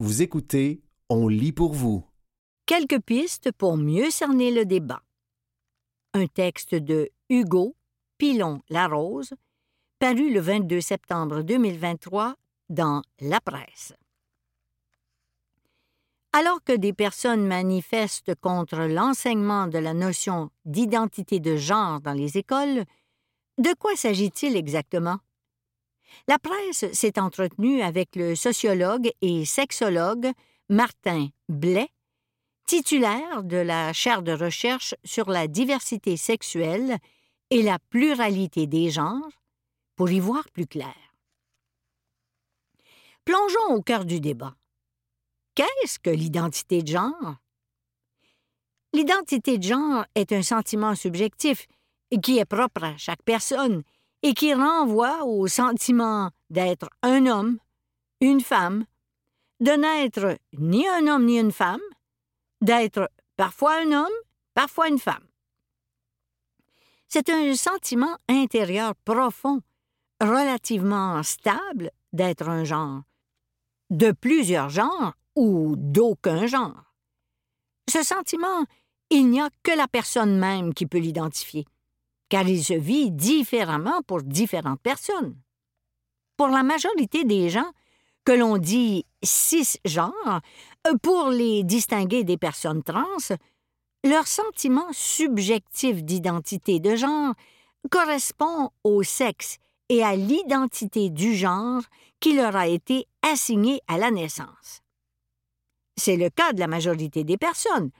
Vous écoutez On lit pour vous. Quelques pistes pour mieux cerner le débat. Un texte de Hugo Pilon Larose, paru le 22 septembre 2023 dans La Presse. Alors que des personnes manifestent contre l'enseignement de la notion d'identité de genre dans les écoles, de quoi s'agit-il exactement? La presse s'est entretenue avec le sociologue et sexologue Martin Blais, titulaire de la chaire de recherche sur la diversité sexuelle et la pluralité des genres, pour y voir plus clair. Plongeons au cœur du débat. Qu'est-ce que l'identité de genre? L'identité de genre est un sentiment subjectif qui est propre à chaque personne et qui renvoie au sentiment d'être un homme, une femme, de n'être ni un homme ni une femme, d'être parfois un homme, parfois une femme. C'est un sentiment intérieur profond, relativement stable d'être un genre, de plusieurs genres ou d'aucun genre. Ce sentiment, il n'y a que la personne même qui peut l'identifier car il se vit différemment pour différentes personnes. Pour la majorité des gens, que l'on dit cisgenres, pour les distinguer des personnes trans, leur sentiment subjectif d'identité de genre correspond au sexe et à l'identité du genre qui leur a été assigné à la naissance. C'est le cas de la majorité des personnes,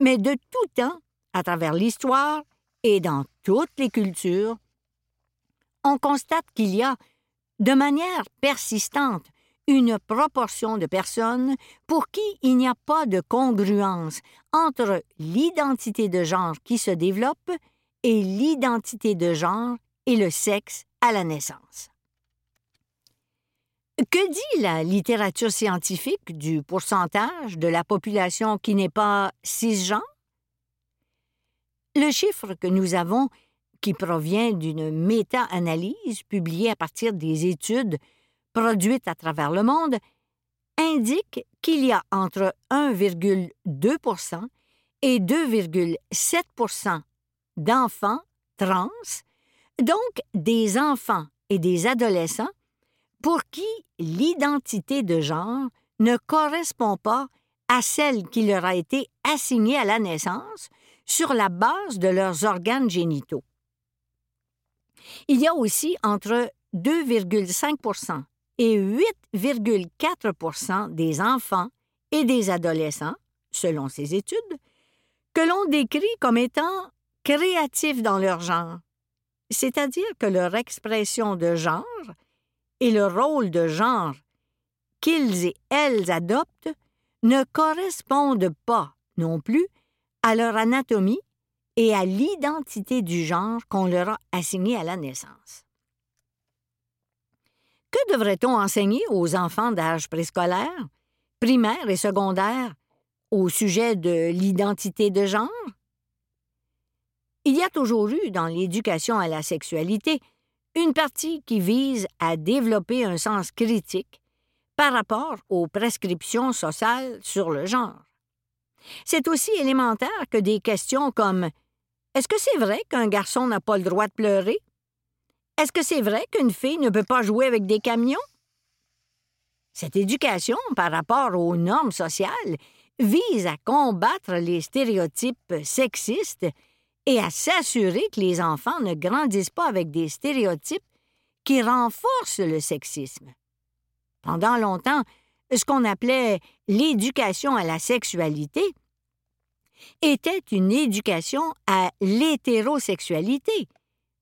mais de tout temps, à travers l'histoire, et dans toutes les cultures, on constate qu'il y a, de manière persistante, une proportion de personnes pour qui il n'y a pas de congruence entre l'identité de genre qui se développe et l'identité de genre et le sexe à la naissance. Que dit la littérature scientifique du pourcentage de la population qui n'est pas cisgenre? Le chiffre que nous avons, qui provient d'une méta-analyse publiée à partir des études produites à travers le monde, indique qu'il y a entre 1,2% et 2,7% d'enfants trans, donc des enfants et des adolescents, pour qui l'identité de genre ne correspond pas à celle qui leur a été assignée à la naissance, sur la base de leurs organes génitaux. Il y a aussi entre 2,5% et 8,4% des enfants et des adolescents, selon ces études, que l'on décrit comme étant créatifs dans leur genre, c'est-à-dire que leur expression de genre et le rôle de genre qu'ils et elles adoptent ne correspondent pas non plus à leur anatomie et à l'identité du genre qu'on leur a assigné à la naissance. Que devrait-on enseigner aux enfants d'âge préscolaire, primaire et secondaire au sujet de l'identité de genre? Il y a toujours eu dans l'éducation à la sexualité une partie qui vise à développer un sens critique par rapport aux prescriptions sociales sur le genre. C'est aussi élémentaire que des questions comme Est-ce que c'est vrai qu'un garçon n'a pas le droit de pleurer? Est-ce que c'est vrai qu'une fille ne peut pas jouer avec des camions? Cette éducation par rapport aux normes sociales vise à combattre les stéréotypes sexistes et à s'assurer que les enfants ne grandissent pas avec des stéréotypes qui renforcent le sexisme. Pendant longtemps, ce qu'on appelait l'éducation à la sexualité, était une éducation à l'hétérosexualité,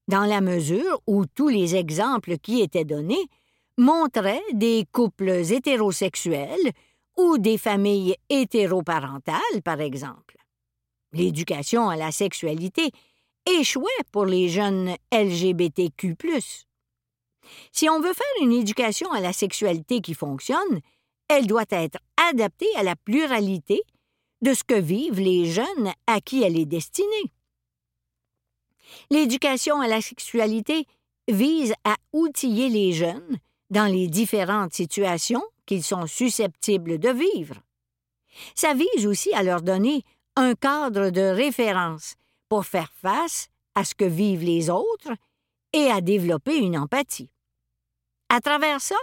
dans la mesure où tous les exemples qui étaient donnés montraient des couples hétérosexuels ou des familles hétéroparentales, par exemple. L'éducation à la sexualité échouait pour les jeunes LGBTQ. Si on veut faire une éducation à la sexualité qui fonctionne, elle doit être adaptée à la pluralité de ce que vivent les jeunes à qui elle est destinée. L'éducation à la sexualité vise à outiller les jeunes dans les différentes situations qu'ils sont susceptibles de vivre. Ça vise aussi à leur donner un cadre de référence pour faire face à ce que vivent les autres et à développer une empathie. À travers ça,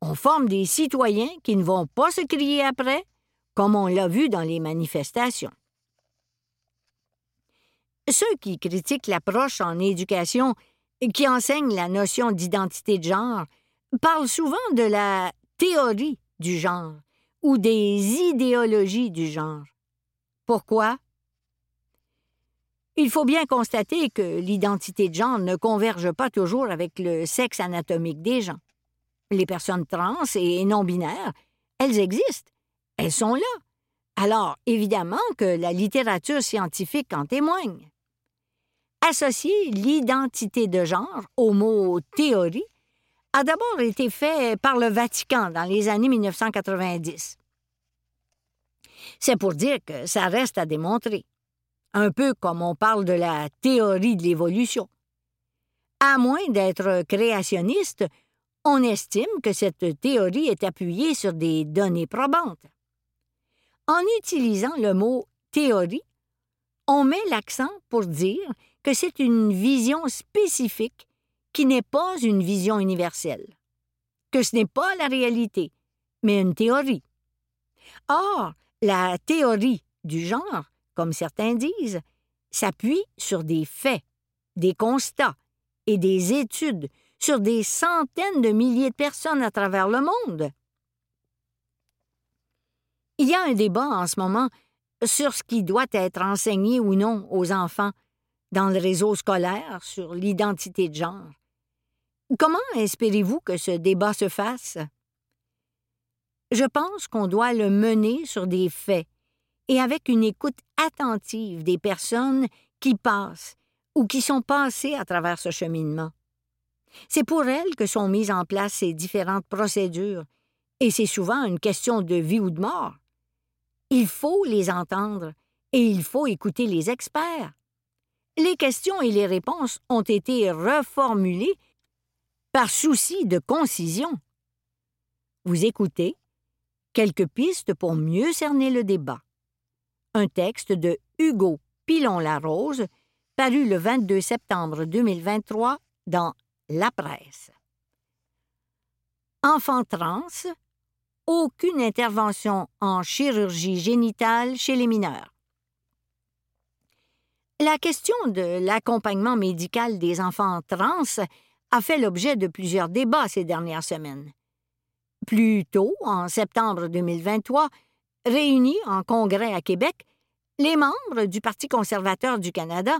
on forme des citoyens qui ne vont pas se crier après, comme on l'a vu dans les manifestations. Ceux qui critiquent l'approche en éducation qui enseigne la notion d'identité de genre parlent souvent de la théorie du genre ou des idéologies du genre. Pourquoi? Il faut bien constater que l'identité de genre ne converge pas toujours avec le sexe anatomique des gens. Les personnes trans et non binaires, elles existent, elles sont là. Alors, évidemment que la littérature scientifique en témoigne. Associer l'identité de genre au mot théorie a d'abord été fait par le Vatican dans les années 1990. C'est pour dire que ça reste à démontrer, un peu comme on parle de la théorie de l'évolution. À moins d'être créationniste, on estime que cette théorie est appuyée sur des données probantes. En utilisant le mot théorie, on met l'accent pour dire que c'est une vision spécifique qui n'est pas une vision universelle, que ce n'est pas la réalité, mais une théorie. Or, la théorie du genre, comme certains disent, s'appuie sur des faits, des constats et des études sur des centaines de milliers de personnes à travers le monde. Il y a un débat en ce moment sur ce qui doit être enseigné ou non aux enfants dans le réseau scolaire sur l'identité de genre. Comment espérez-vous que ce débat se fasse? Je pense qu'on doit le mener sur des faits et avec une écoute attentive des personnes qui passent ou qui sont passées à travers ce cheminement. C'est pour elles que sont mises en place ces différentes procédures, et c'est souvent une question de vie ou de mort. Il faut les entendre et il faut écouter les experts. Les questions et les réponses ont été reformulées par souci de concision. Vous écoutez quelques pistes pour mieux cerner le débat. Un texte de Hugo Pilon-Larose, paru le 22 septembre 2023 dans La Presse. Enfants trans, aucune intervention en chirurgie génitale chez les mineurs. La question de l'accompagnement médical des enfants trans a fait l'objet de plusieurs débats ces dernières semaines. Plus tôt, en septembre 2023, réunis en congrès à Québec, les membres du Parti conservateur du Canada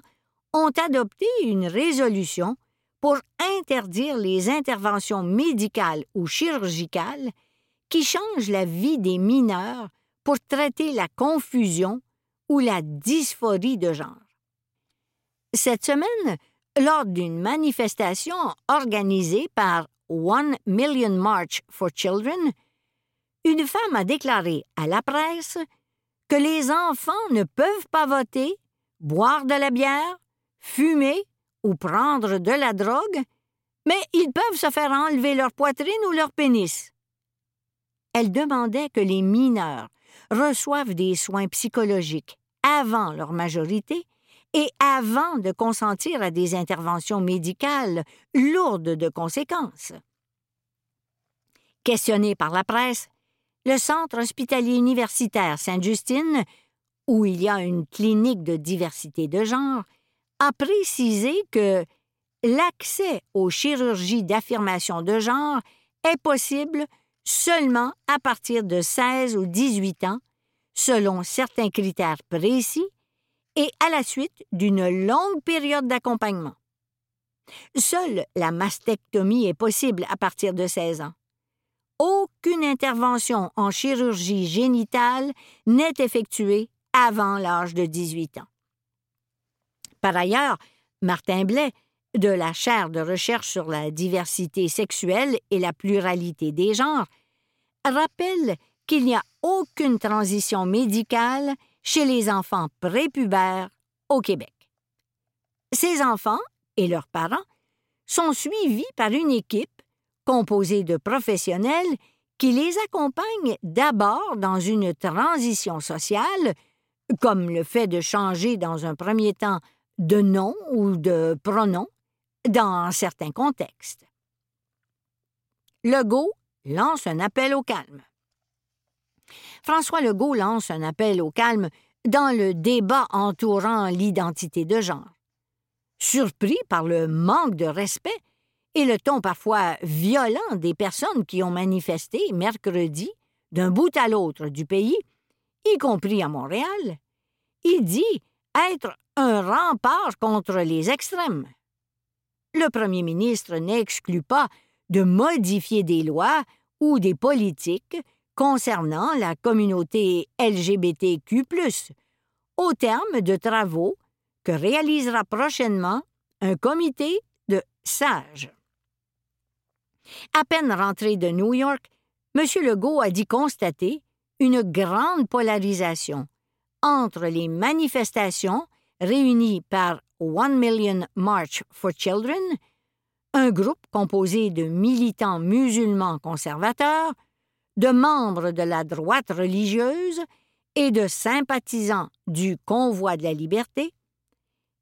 ont adopté une résolution pour interdire les interventions médicales ou chirurgicales qui changent la vie des mineurs pour traiter la confusion ou la dysphorie de genre. Cette semaine, lors d'une manifestation organisée par One Million March for Children, une femme a déclaré à la presse que les enfants ne peuvent pas voter, boire de la bière, fumer ou prendre de la drogue, mais ils peuvent se faire enlever leur poitrine ou leur pénis. Elle demandait que les mineurs reçoivent des soins psychologiques avant leur majorité et avant de consentir à des interventions médicales lourdes de conséquences. Questionné par la presse, le Centre hospitalier universitaire Sainte-Justine, où il y a une clinique de diversité de genre, a précisé que l'accès aux chirurgies d'affirmation de genre est possible seulement à partir de 16 ou 18 ans, selon certains critères précis et à la suite d'une longue période d'accompagnement. Seule la mastectomie est possible à partir de 16 ans. Aucune intervention en chirurgie génitale n'est effectuée avant l'âge de 18 ans. Par ailleurs, Martin Blais, de la chaire de recherche sur la diversité sexuelle et la pluralité des genres, rappelle qu'il n'y a aucune transition médicale chez les enfants prépubères au Québec. Ces enfants et leurs parents sont suivis par une équipe composée de professionnels qui les accompagne d'abord dans une transition sociale, comme le fait de changer dans un premier temps de nom ou de pronom dans certains contextes. Legault lance un appel au calme. François Legault lance un appel au calme dans le débat entourant l'identité de genre. Surpris par le manque de respect et le ton parfois violent des personnes qui ont manifesté mercredi d'un bout à l'autre du pays, y compris à Montréal, il dit être un rempart contre les extrêmes. Le premier ministre n'exclut pas de modifier des lois ou des politiques concernant la communauté LGBTQ, au terme de travaux que réalisera prochainement un comité de sages. À peine rentré de New York, M. Legault a dit constater une grande polarisation entre les manifestations réunies par One Million March for Children, un groupe composé de militants musulmans conservateurs, de membres de la droite religieuse et de sympathisants du Convoi de la liberté,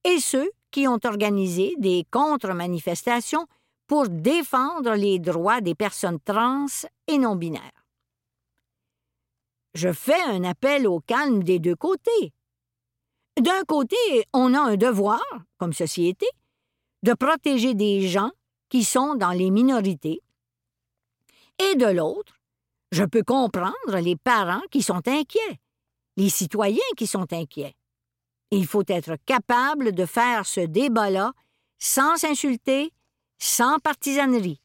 et ceux qui ont organisé des contre-manifestations pour défendre les droits des personnes trans et non binaires. Je fais un appel au calme des deux côtés. D'un côté, on a un devoir, comme société, de protéger des gens qui sont dans les minorités, et de l'autre, je peux comprendre les parents qui sont inquiets, les citoyens qui sont inquiets. Il faut être capable de faire ce débat-là sans s'insulter sans partisanerie,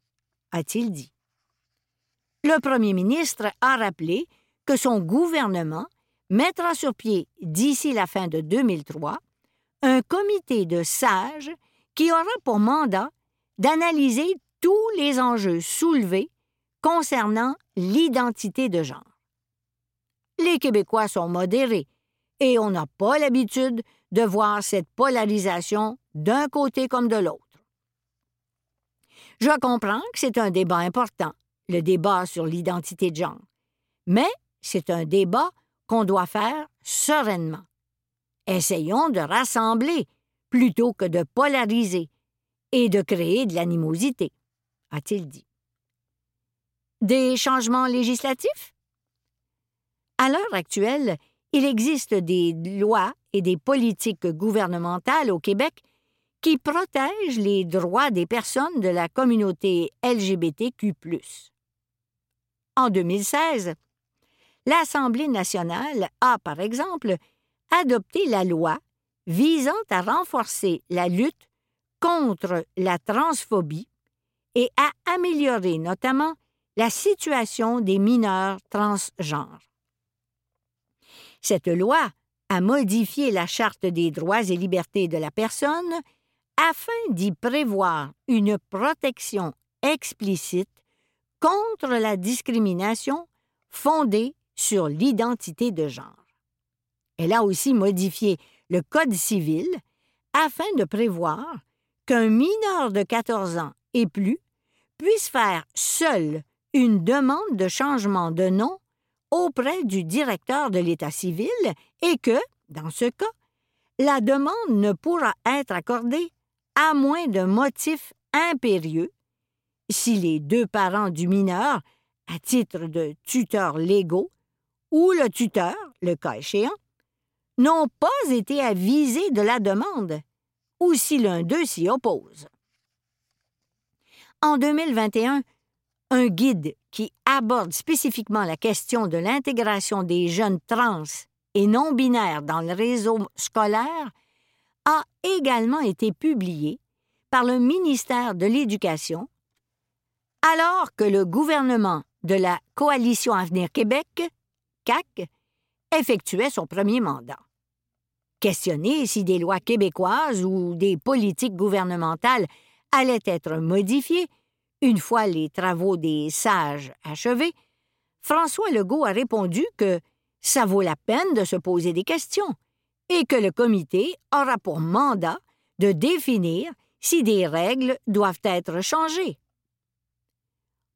a-t-il dit. Le premier ministre a rappelé que son gouvernement mettra sur pied d'ici la fin de 2003 un comité de sages qui aura pour mandat d'analyser tous les enjeux soulevés concernant l'identité de genre. Les Québécois sont modérés et on n'a pas l'habitude de voir cette polarisation d'un côté comme de l'autre. Je comprends que c'est un débat important, le débat sur l'identité de genre, mais c'est un débat qu'on doit faire sereinement. Essayons de rassembler plutôt que de polariser et de créer de l'animosité, a-t-il dit. Des changements législatifs? À l'heure actuelle, il existe des lois et des politiques gouvernementales au Québec qui protège les droits des personnes de la communauté LGBTQ. En 2016, l'Assemblée nationale a, par exemple, adopté la loi visant à renforcer la lutte contre la transphobie et à améliorer notamment la situation des mineurs transgenres. Cette loi a modifié la Charte des droits et libertés de la personne afin d'y prévoir une protection explicite contre la discrimination fondée sur l'identité de genre. Elle a aussi modifié le Code civil afin de prévoir qu'un mineur de 14 ans et plus puisse faire seul une demande de changement de nom auprès du directeur de l'État civil et que, dans ce cas, la demande ne pourra être accordée à moins d'un motif impérieux, si les deux parents du mineur, à titre de tuteurs légaux, ou le tuteur, le cas échéant, n'ont pas été avisés de la demande, ou si l'un d'eux s'y oppose. En 2021, un guide qui aborde spécifiquement la question de l'intégration des jeunes trans et non binaires dans le réseau scolaire a également été publié par le ministère de l'Éducation, alors que le gouvernement de la Coalition Avenir Québec, CAC, effectuait son premier mandat. Questionné si des lois québécoises ou des politiques gouvernementales allaient être modifiées une fois les travaux des sages achevés, François Legault a répondu que ça vaut la peine de se poser des questions et que le comité aura pour mandat de définir si des règles doivent être changées.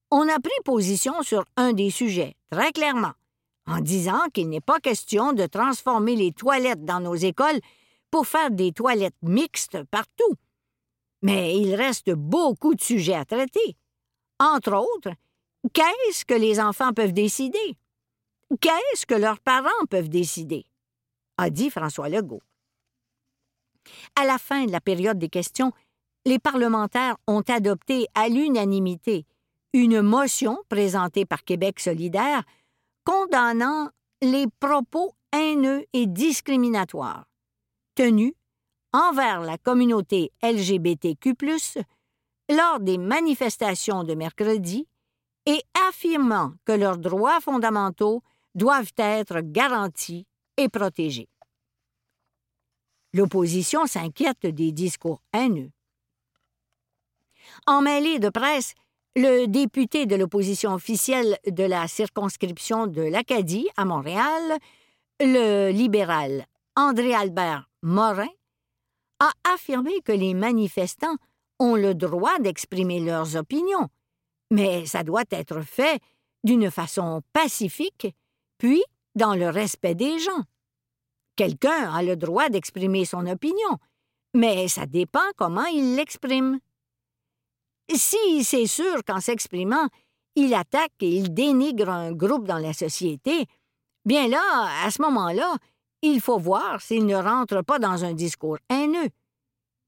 on a pris position sur un des sujets, très clairement, en disant qu'il n'est pas question de transformer les toilettes dans nos écoles pour faire des toilettes mixtes partout. Mais il reste beaucoup de sujets à traiter. Entre autres, qu'est-ce que les enfants peuvent décider? Qu'est-ce que leurs parents peuvent décider? a dit François Legault. À la fin de la période des questions, les parlementaires ont adopté à l'unanimité une motion présentée par Québec solidaire condamnant les propos haineux et discriminatoires tenus envers la communauté LGBTQ lors des manifestations de mercredi et affirmant que leurs droits fondamentaux doivent être garantis et protégés. L'opposition s'inquiète des discours haineux. En mêlée de presse, le député de l'opposition officielle de la circonscription de l'Acadie à Montréal, le libéral André-Albert Morin, a affirmé que les manifestants ont le droit d'exprimer leurs opinions, mais ça doit être fait d'une façon pacifique, puis dans le respect des gens. Quelqu'un a le droit d'exprimer son opinion, mais ça dépend comment il l'exprime. Si c'est sûr qu'en s'exprimant, il attaque et il dénigre un groupe dans la société, bien là, à ce moment-là, il faut voir s'il ne rentre pas dans un discours haineux.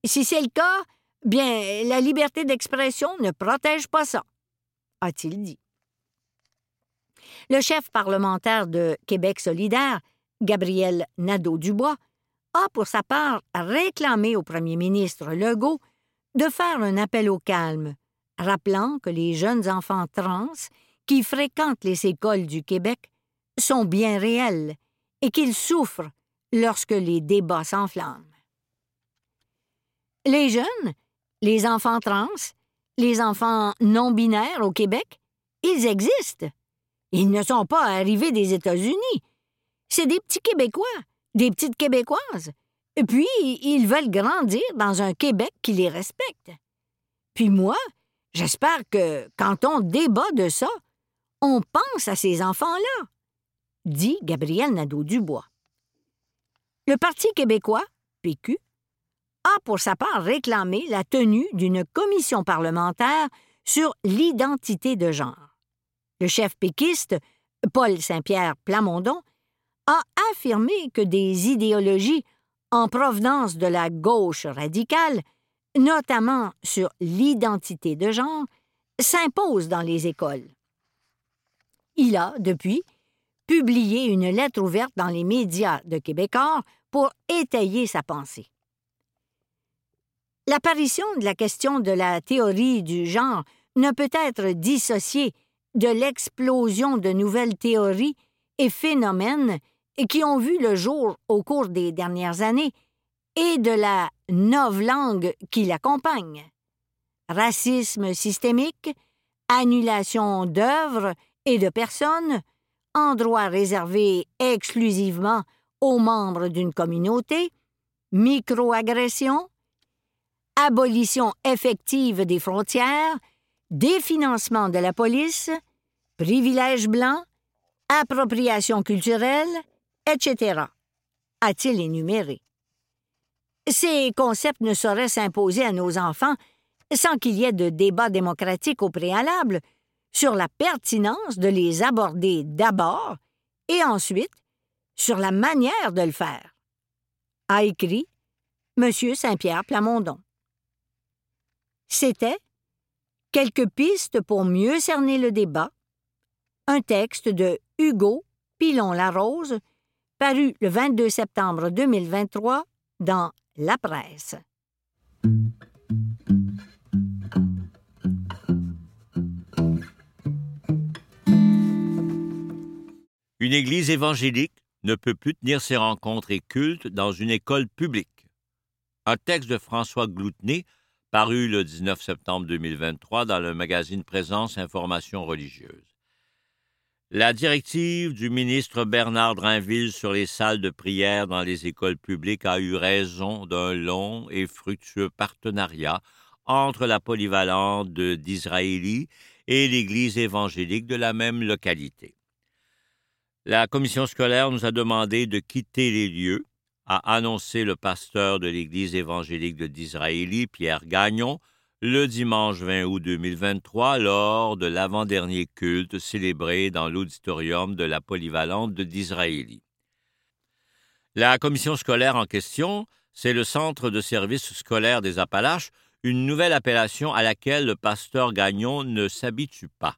Si c'est le cas, bien, la liberté d'expression ne protège pas ça, a-t-il dit. Le chef parlementaire de Québec solidaire, Gabriel Nadeau-Dubois, a pour sa part réclamé au premier ministre Legault de faire un appel au calme, rappelant que les jeunes enfants trans qui fréquentent les écoles du Québec sont bien réels et qu'ils souffrent lorsque les débats s'enflamment. Les jeunes, les enfants trans, les enfants non binaires au Québec, ils existent. Ils ne sont pas arrivés des États-Unis. C'est des petits Québécois, des petites Québécoises. Puis, ils veulent grandir dans un Québec qui les respecte. Puis moi, j'espère que, quand on débat de ça, on pense à ces enfants-là, dit Gabriel Nadeau-Dubois. Le Parti québécois, PQ, a pour sa part réclamé la tenue d'une commission parlementaire sur l'identité de genre. Le chef péquiste, Paul Saint-Pierre Plamondon, a affirmé que des idéologies en provenance de la gauche radicale, notamment sur l'identité de genre, s'imposent dans les écoles. Il a, depuis, publié une lettre ouverte dans les médias de Québécois pour étayer sa pensée. L'apparition de la question de la théorie du genre ne peut être dissociée de l'explosion de nouvelles théories et phénomènes qui ont vu le jour au cours des dernières années et de la langue qui l'accompagne. Racisme systémique, annulation d'œuvres et de personnes, endroits réservés exclusivement aux membres d'une communauté, microagression, abolition effective des frontières, définancement de la police, privilèges blancs, appropriation culturelle, etc., a-t-il énuméré? Ces concepts ne sauraient s'imposer à nos enfants sans qu'il y ait de débat démocratique au préalable sur la pertinence de les aborder d'abord et ensuite sur la manière de le faire, a écrit M. Saint-Pierre Plamondon. C'était Quelques pistes pour mieux cerner le débat, un texte de Hugo Pilon-Larose, paru le 22 septembre 2023 dans La Presse. Une église évangélique ne peut plus tenir ses rencontres et cultes dans une école publique. Un texte de François Gloutenay paru le 19 septembre 2023 dans le magazine Présence Information religieuse. La directive du ministre Bernard Drinville sur les salles de prière dans les écoles publiques a eu raison d'un long et fructueux partenariat entre la polyvalente d'Israéli et l'Église évangélique de la même localité. La commission scolaire nous a demandé de quitter les lieux, a annoncé le pasteur de l'Église évangélique de d'Israélie, Pierre Gagnon, le dimanche 20 août 2023 lors de l'avant-dernier culte célébré dans l'auditorium de la polyvalente de d'Israélie. La commission scolaire en question, c'est le Centre de services scolaires des Appalaches, une nouvelle appellation à laquelle le pasteur Gagnon ne s'habitue pas.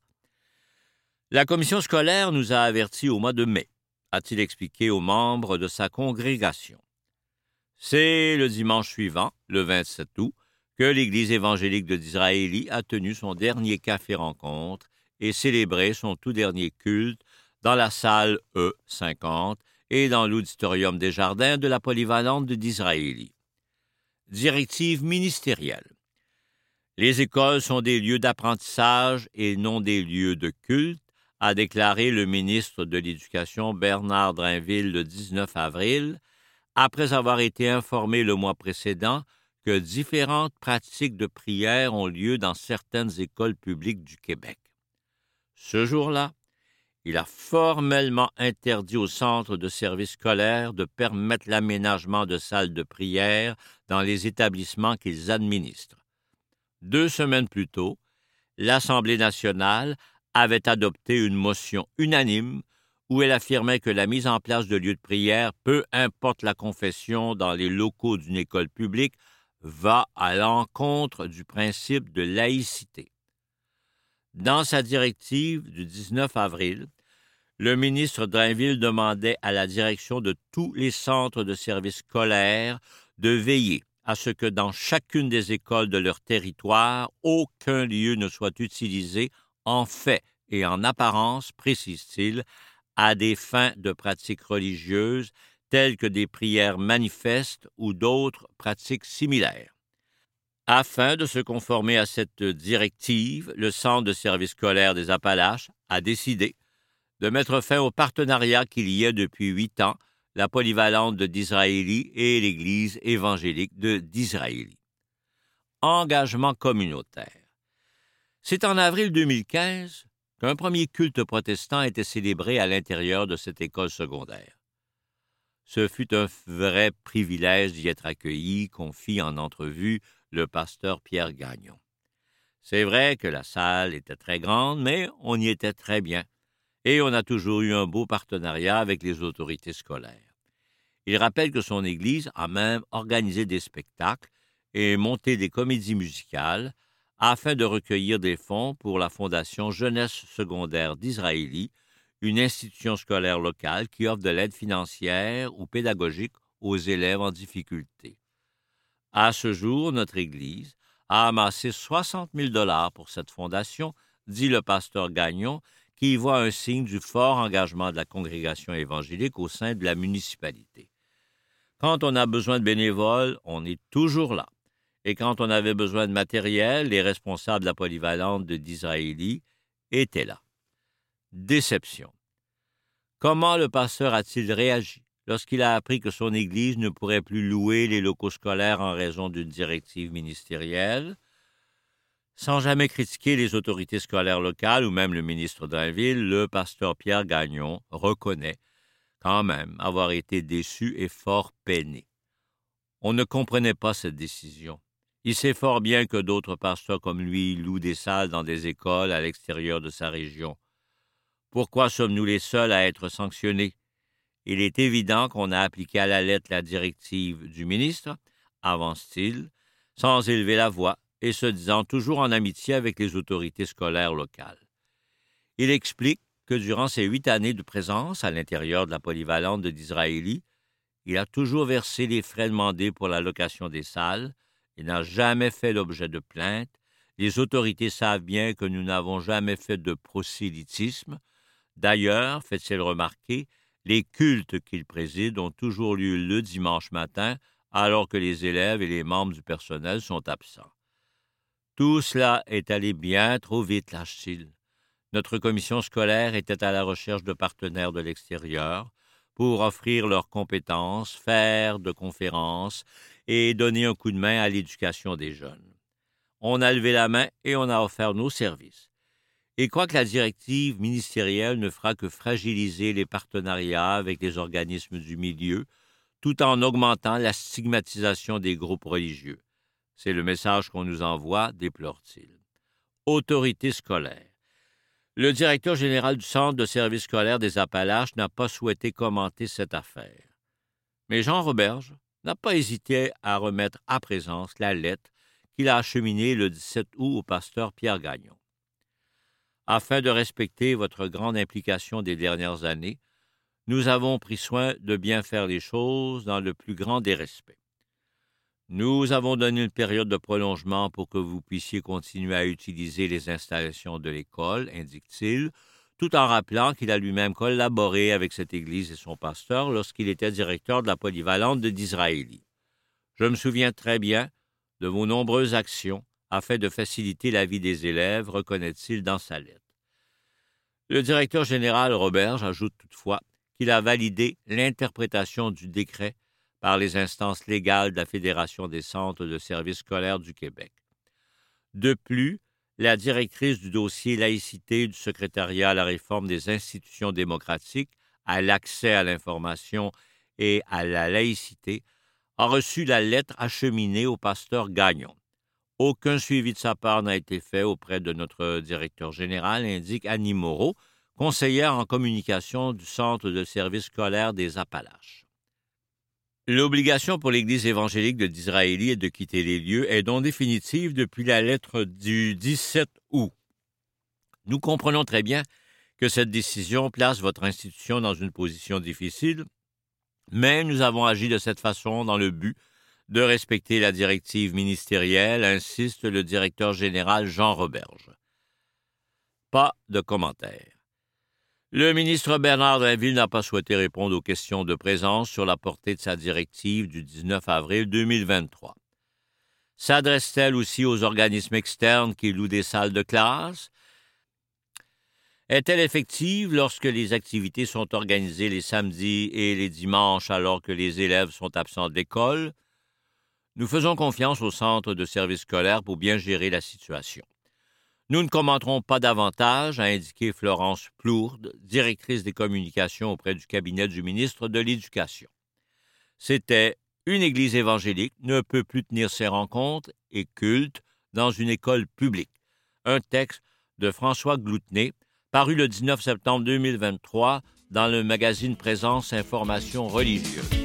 La commission scolaire nous a avertis au mois de mai, a-t-il expliqué aux membres de sa congrégation. C'est le dimanche suivant, le 27 août, que l'Église évangélique de d'Israélie a tenu son dernier café-rencontre et célébré son tout dernier culte dans la salle E50 et dans l'auditorium des jardins de la polyvalente de d'Israélie. Directive ministérielle. Les écoles sont des lieux d'apprentissage et non des lieux de culte, a déclaré le ministre de l'Éducation Bernard Drainville le 19 avril, après avoir été informé le mois précédent que différentes pratiques de prière ont lieu dans certaines écoles publiques du Québec. Ce jour-là, il a formellement interdit aux centres de services scolaires de permettre l'aménagement de salles de prière dans les établissements qu'ils administrent. Deux semaines plus tôt, l'Assemblée nationale avait adopté une motion unanime où elle affirmait que la mise en place de lieux de prière, peu importe la confession dans les locaux d'une école publique, va à l'encontre du principe de laïcité. Dans sa directive du 19 avril, le ministre Drainville demandait à la direction de tous les centres de services scolaires de veiller à ce que dans chacune des écoles de leur territoire, aucun lieu ne soit utilisé en fait et en apparence, précise-t-il, à des fins de pratiques religieuses telles que des prières manifestes ou d'autres pratiques similaires. Afin de se conformer à cette directive, le Centre de service scolaire des Appalaches a décidé de mettre fin au partenariat qu'il y a depuis huit ans, la polyvalente de d'Israélie et l'Église évangélique de d'Israélie. Engagement communautaire. C'est en avril 2015 qu'un premier culte protestant était célébré à l'intérieur de cette école secondaire. Ce fut un vrai privilège d'y être accueilli, confie en entrevue le pasteur Pierre Gagnon. C'est vrai que la salle était très grande, mais on y était très bien, et on a toujours eu un beau partenariat avec les autorités scolaires. Il rappelle que son Église a même organisé des spectacles et monté des comédies musicales afin de recueillir des fonds pour la Fondation Jeunesse secondaire d'Israélie, une institution scolaire locale qui offre de l'aide financière ou pédagogique aux élèves en difficulté. À ce jour, notre Église a amassé 60 000 dollars pour cette fondation, dit le pasteur Gagnon, qui y voit un signe du fort engagement de la congrégation évangélique au sein de la municipalité. Quand on a besoin de bénévoles, on est toujours là et quand on avait besoin de matériel, les responsables de la polyvalente de d'Israélie étaient là. Déception. Comment le pasteur a-t-il réagi lorsqu'il a appris que son Église ne pourrait plus louer les locaux scolaires en raison d'une directive ministérielle? Sans jamais critiquer les autorités scolaires locales ou même le ministre d'Inville, le pasteur Pierre Gagnon reconnaît quand même avoir été déçu et fort peiné. On ne comprenait pas cette décision. Il sait fort bien que d'autres pasteurs comme lui louent des salles dans des écoles à l'extérieur de sa région. Pourquoi sommes-nous les seuls à être sanctionnés? Il est évident qu'on a appliqué à la lettre la directive du ministre, avance-t-il, sans élever la voix et se disant toujours en amitié avec les autorités scolaires locales. Il explique que durant ses huit années de présence à l'intérieur de la polyvalente de il a toujours versé les frais demandés pour la location des salles, il n'a jamais fait l'objet de plainte. Les autorités savent bien que nous n'avons jamais fait de prosélytisme. D'ailleurs, fait-il remarquer, les cultes qu'il préside ont toujours lieu le dimanche matin, alors que les élèves et les membres du personnel sont absents. Tout cela est allé bien trop vite, lâche-t-il. Notre commission scolaire était à la recherche de partenaires de l'extérieur pour offrir leurs compétences, faire de conférences et donner un coup de main à l'éducation des jeunes. On a levé la main et on a offert nos services. Et croit que la directive ministérielle ne fera que fragiliser les partenariats avec les organismes du milieu, tout en augmentant la stigmatisation des groupes religieux. C'est le message qu'on nous envoie, déplore-t-il. Autorité scolaire. Le directeur général du Centre de services scolaires des Appalaches n'a pas souhaité commenter cette affaire. Mais Jean Roberge n'a pas hésité à remettre à présence la lettre qu'il a acheminée le 17 août au pasteur Pierre Gagnon. Afin de respecter votre grande implication des dernières années, nous avons pris soin de bien faire les choses dans le plus grand des respects. Nous avons donné une période de prolongement pour que vous puissiez continuer à utiliser les installations de l'école, indique-t-il, tout en rappelant qu'il a lui-même collaboré avec cette Église et son pasteur lorsqu'il était directeur de la polyvalente de d'Israélie. Je me souviens très bien de vos nombreuses actions afin de faciliter la vie des élèves, reconnaît-il dans sa lettre. Le directeur général Roberge ajoute toutefois qu'il a validé l'interprétation du décret par les instances légales de la Fédération des centres de services scolaires du Québec. De plus, la directrice du dossier laïcité du secrétariat à la réforme des institutions démocratiques, à l'accès à l'information et à la laïcité, a reçu la lettre acheminée au pasteur Gagnon. Aucun suivi de sa part n'a été fait auprès de notre directeur général, indique Annie Moreau, conseillère en communication du Centre de services scolaires des Appalaches. L'obligation pour l'Église évangélique de d'Israélie de quitter les lieux est donc définitive depuis la lettre du 17 août. Nous comprenons très bien que cette décision place votre institution dans une position difficile, mais nous avons agi de cette façon dans le but de respecter la directive ministérielle, insiste le directeur général Jean Roberge. Pas de commentaire. Le ministre Bernard Drinville n'a pas souhaité répondre aux questions de présence sur la portée de sa directive du 19 avril 2023. S'adresse-t-elle aussi aux organismes externes qui louent des salles de classe? Est-elle effective lorsque les activités sont organisées les samedis et les dimanches alors que les élèves sont absents d'école? Nous faisons confiance au centre de services scolaires pour bien gérer la situation. Nous ne commenterons pas davantage, a indiqué Florence Plourde, directrice des communications auprès du cabinet du ministre de l'Éducation. C'était Une Église évangélique ne peut plus tenir ses rencontres et cultes dans une école publique. Un texte de François Gloutenay, paru le 19 septembre 2023 dans le magazine Présence Information religieuse.